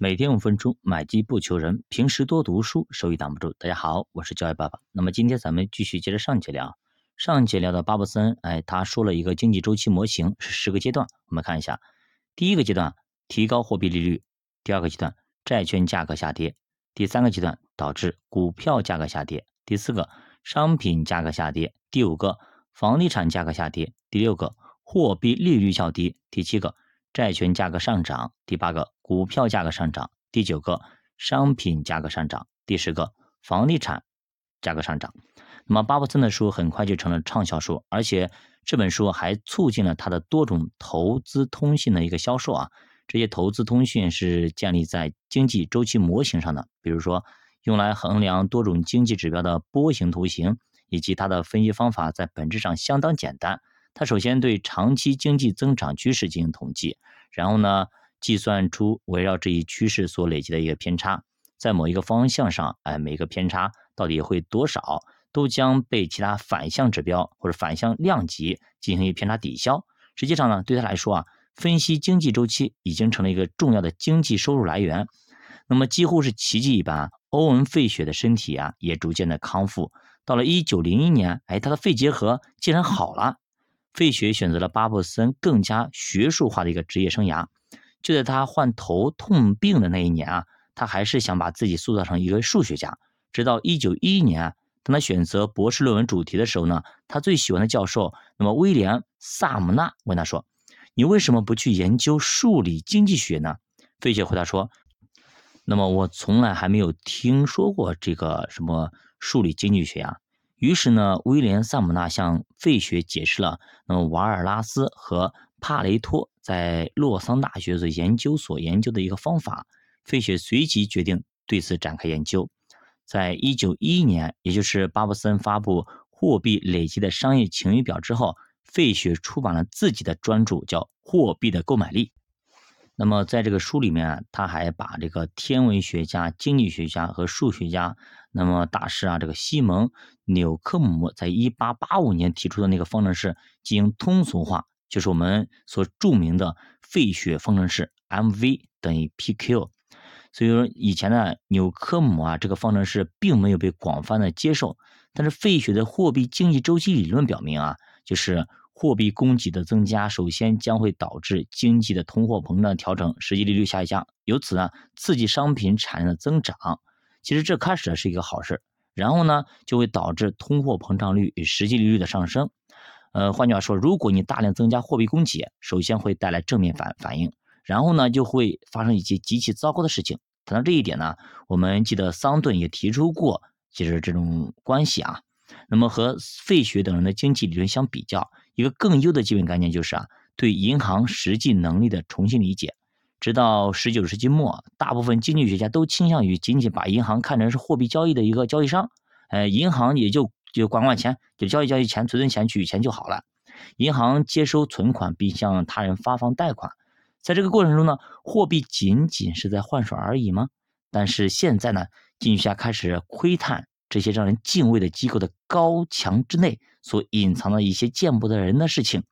每天五分钟，买机不求人，平时多读书，收益挡不住。大家好，我是教育爸爸。那么今天咱们继续接着上节聊。上节聊到巴布森，哎，他说了一个经济周期模型是十个阶段，我们看一下。第一个阶段，提高货币利率；第二个阶段，债券价格下跌；第三个阶段，导致股票价格下跌；第四个，商品价格下跌；第五个，房地产价格下跌；第六个，货币利率较低；第七个。债券价格上涨，第八个股票价格上涨，第九个商品价格上涨，第十个房地产价格上涨。那么巴布森的书很快就成了畅销书，而且这本书还促进了他的多种投资通信的一个销售啊。这些投资通讯是建立在经济周期模型上的，比如说用来衡量多种经济指标的波形图形，以及它的分析方法在本质上相当简单。他首先对长期经济增长趋势进行统计，然后呢，计算出围绕这一趋势所累积的一个偏差，在某一个方向上，哎，每个偏差到底会多少，都将被其他反向指标或者反向量级进行一偏差抵消。实际上呢，对他来说啊，分析经济周期已经成了一个重要的经济收入来源。那么几乎是奇迹一般，欧文·费雪的身体啊也逐渐的康复。到了一九零一年，哎，他的肺结核竟然好了。费雪选择了巴布森更加学术化的一个职业生涯。就在他患头痛病的那一年啊，他还是想把自己塑造成一个数学家。直到一九一一年，当他选择博士论文主题的时候呢，他最喜欢的教授，那么威廉·萨姆纳问他说：“你为什么不去研究数理经济学呢？”费雪回答说：“那么我从来还没有听说过这个什么数理经济学啊。”于是呢，威廉·萨姆纳向费雪解释了那么瓦尔拉斯和帕雷托在洛桑大学的研究所研究的一个方法。费雪随即决定对此展开研究。在一九一一年，也就是巴布森发布《货币累积的商业晴雨表》之后，费雪出版了自己的专著，叫《货币的购买力》。那么在这个书里面啊，他还把这个天文学家、经济学家和数学家，那么大师啊，这个西蒙纽科姆在一八八五年提出的那个方程式进行通俗化，就是我们所著名的费雪方程式，mv 等于 pq。所以说以前呢，纽科姆啊这个方程式并没有被广泛的接受，但是费雪的货币经济周期理论表明啊，就是。货币供给的增加，首先将会导致经济的通货膨胀调整，实际利率下降，由此呢刺激商品产量的增长。其实这开始是一个好事，然后呢就会导致通货膨胀率与实际利率的上升。呃，换句话说，如果你大量增加货币供给，首先会带来正面反反应，然后呢就会发生一些极其糟糕的事情。谈到这一点呢，我们记得桑顿也提出过，其实这种关系啊。那么和费雪等人的经济理论相比较，一个更优的基本概念就是啊，对银行实际能力的重新理解。直到十九世纪末，大部分经济学家都倾向于仅仅把银行看成是货币交易的一个交易商，呃，银行也就就管管钱，就交易交易钱，存存钱，取取钱就好了。银行接收存款并向他人发放贷款，在这个过程中呢，货币仅仅是在换手而已吗？但是现在呢，经济学家开始窥探。这些让人敬畏的机构的高墙之内所隐藏的一些见不得人的事情，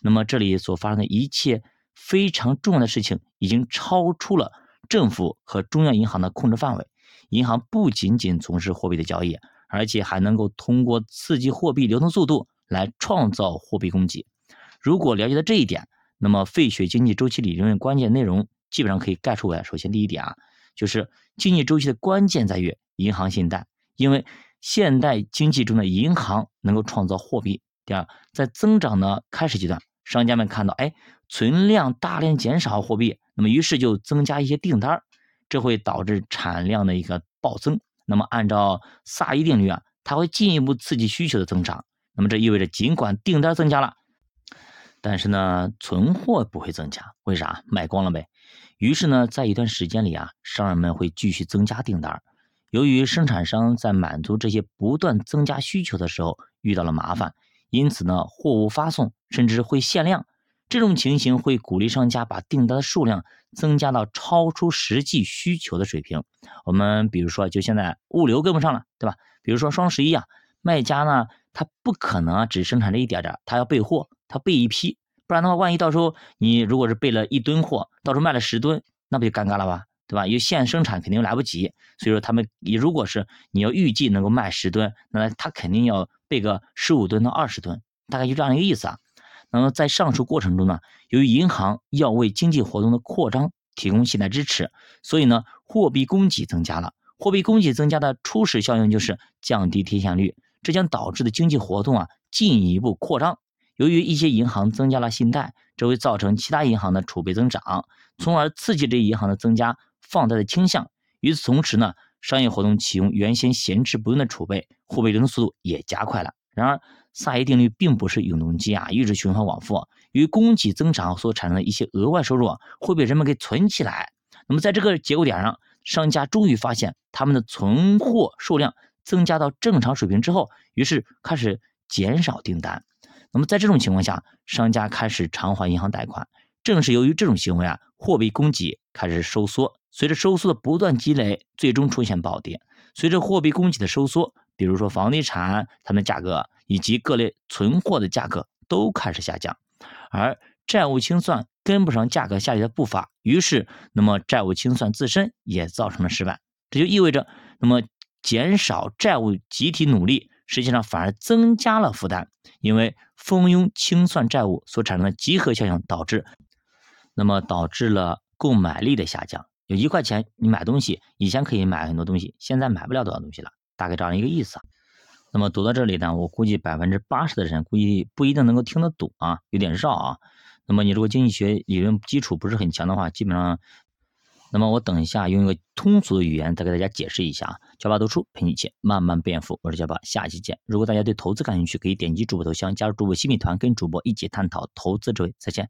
那么这里所发生的一切非常重要的事情，已经超出了政府和中央银行的控制范围。银行不仅仅从事货币的交易，而且还能够通过刺激货币流通速度来创造货币供给。如果了解到这一点，那么费雪经济周期理论的关键内容基本上可以概述为：首先，第一点啊，就是经济周期的关键在于银行信贷。因为现代经济中的银行能够创造货币。第二，在增长的开始阶段，商家们看到，哎，存量大量减少货币，那么于是就增加一些订单，这会导致产量的一个暴增。那么按照萨伊定律啊，它会进一步刺激需求的增长。那么这意味着，尽管订单增加了，但是呢，存货不会增加。为啥？卖光了呗。于是呢，在一段时间里啊，商人们会继续增加订单。由于生产商在满足这些不断增加需求的时候遇到了麻烦，因此呢，货物发送甚至会限量。这种情形会鼓励商家把订单的数量增加到超出实际需求的水平。我们比如说，就现在物流跟不上了，对吧？比如说双十一啊，卖家呢，他不可能只生产这一点点，他要备货，他备一批，不然的话，万一到时候你如果是备了一吨货，到时候卖了十吨，那不就尴尬了吧？对吧？因为现生产肯定来不及，所以说他们你如果是你要预计能够卖十吨，那他肯定要备个十五吨到二十吨，大概就这样一个意思啊。那么在上述过程中呢，由于银行要为经济活动的扩张提供信贷支持，所以呢，货币供给增加了。货币供给增加的初始效应就是降低贴现率，这将导致的经济活动啊进一步扩张。由于一些银行增加了信贷，这会造成其他银行的储备增长，从而刺激这银行的增加放贷的倾向。与此同时呢，商业活动启用原先闲置不用的储备，货币流动速度也加快了。然而，萨耶定律并不是永动机啊，一直循环往复。由于供给增长所产生的一些额外收入啊，会被人们给存起来。那么，在这个节骨点上，商家终于发现他们的存货数量增加到正常水平之后，于是开始减少订单。那么，在这种情况下，商家开始偿还银行贷款。正是由于这种行为啊，货币供给开始收缩。随着收缩的不断积累，最终出现暴跌。随着货币供给的收缩，比如说房地产，它们价格以及各类存货的价格都开始下降，而债务清算跟不上价格下跌的步伐，于是，那么债务清算自身也造成了失败。这就意味着，那么减少债务集体努力，实际上反而增加了负担，因为蜂拥清算债务所产生的集合效应导致，那么导致了购买力的下降。有一块钱你买东西，以前可以买很多东西，现在买不了多少东西了。大概这样一个意思啊。那么读到这里呢，我估计百分之八十的人估计不一定能够听得懂啊，有点绕啊。那么你如果经济学理论基础不是很强的话，基本上，那么我等一下用一个通俗的语言再给大家解释一下啊。教爸读书陪你一起慢慢变富，我是教爸，下期见。如果大家对投资感兴趣，可以点击主播头像加入主播新米团，跟主播一起探讨投资智慧。再见。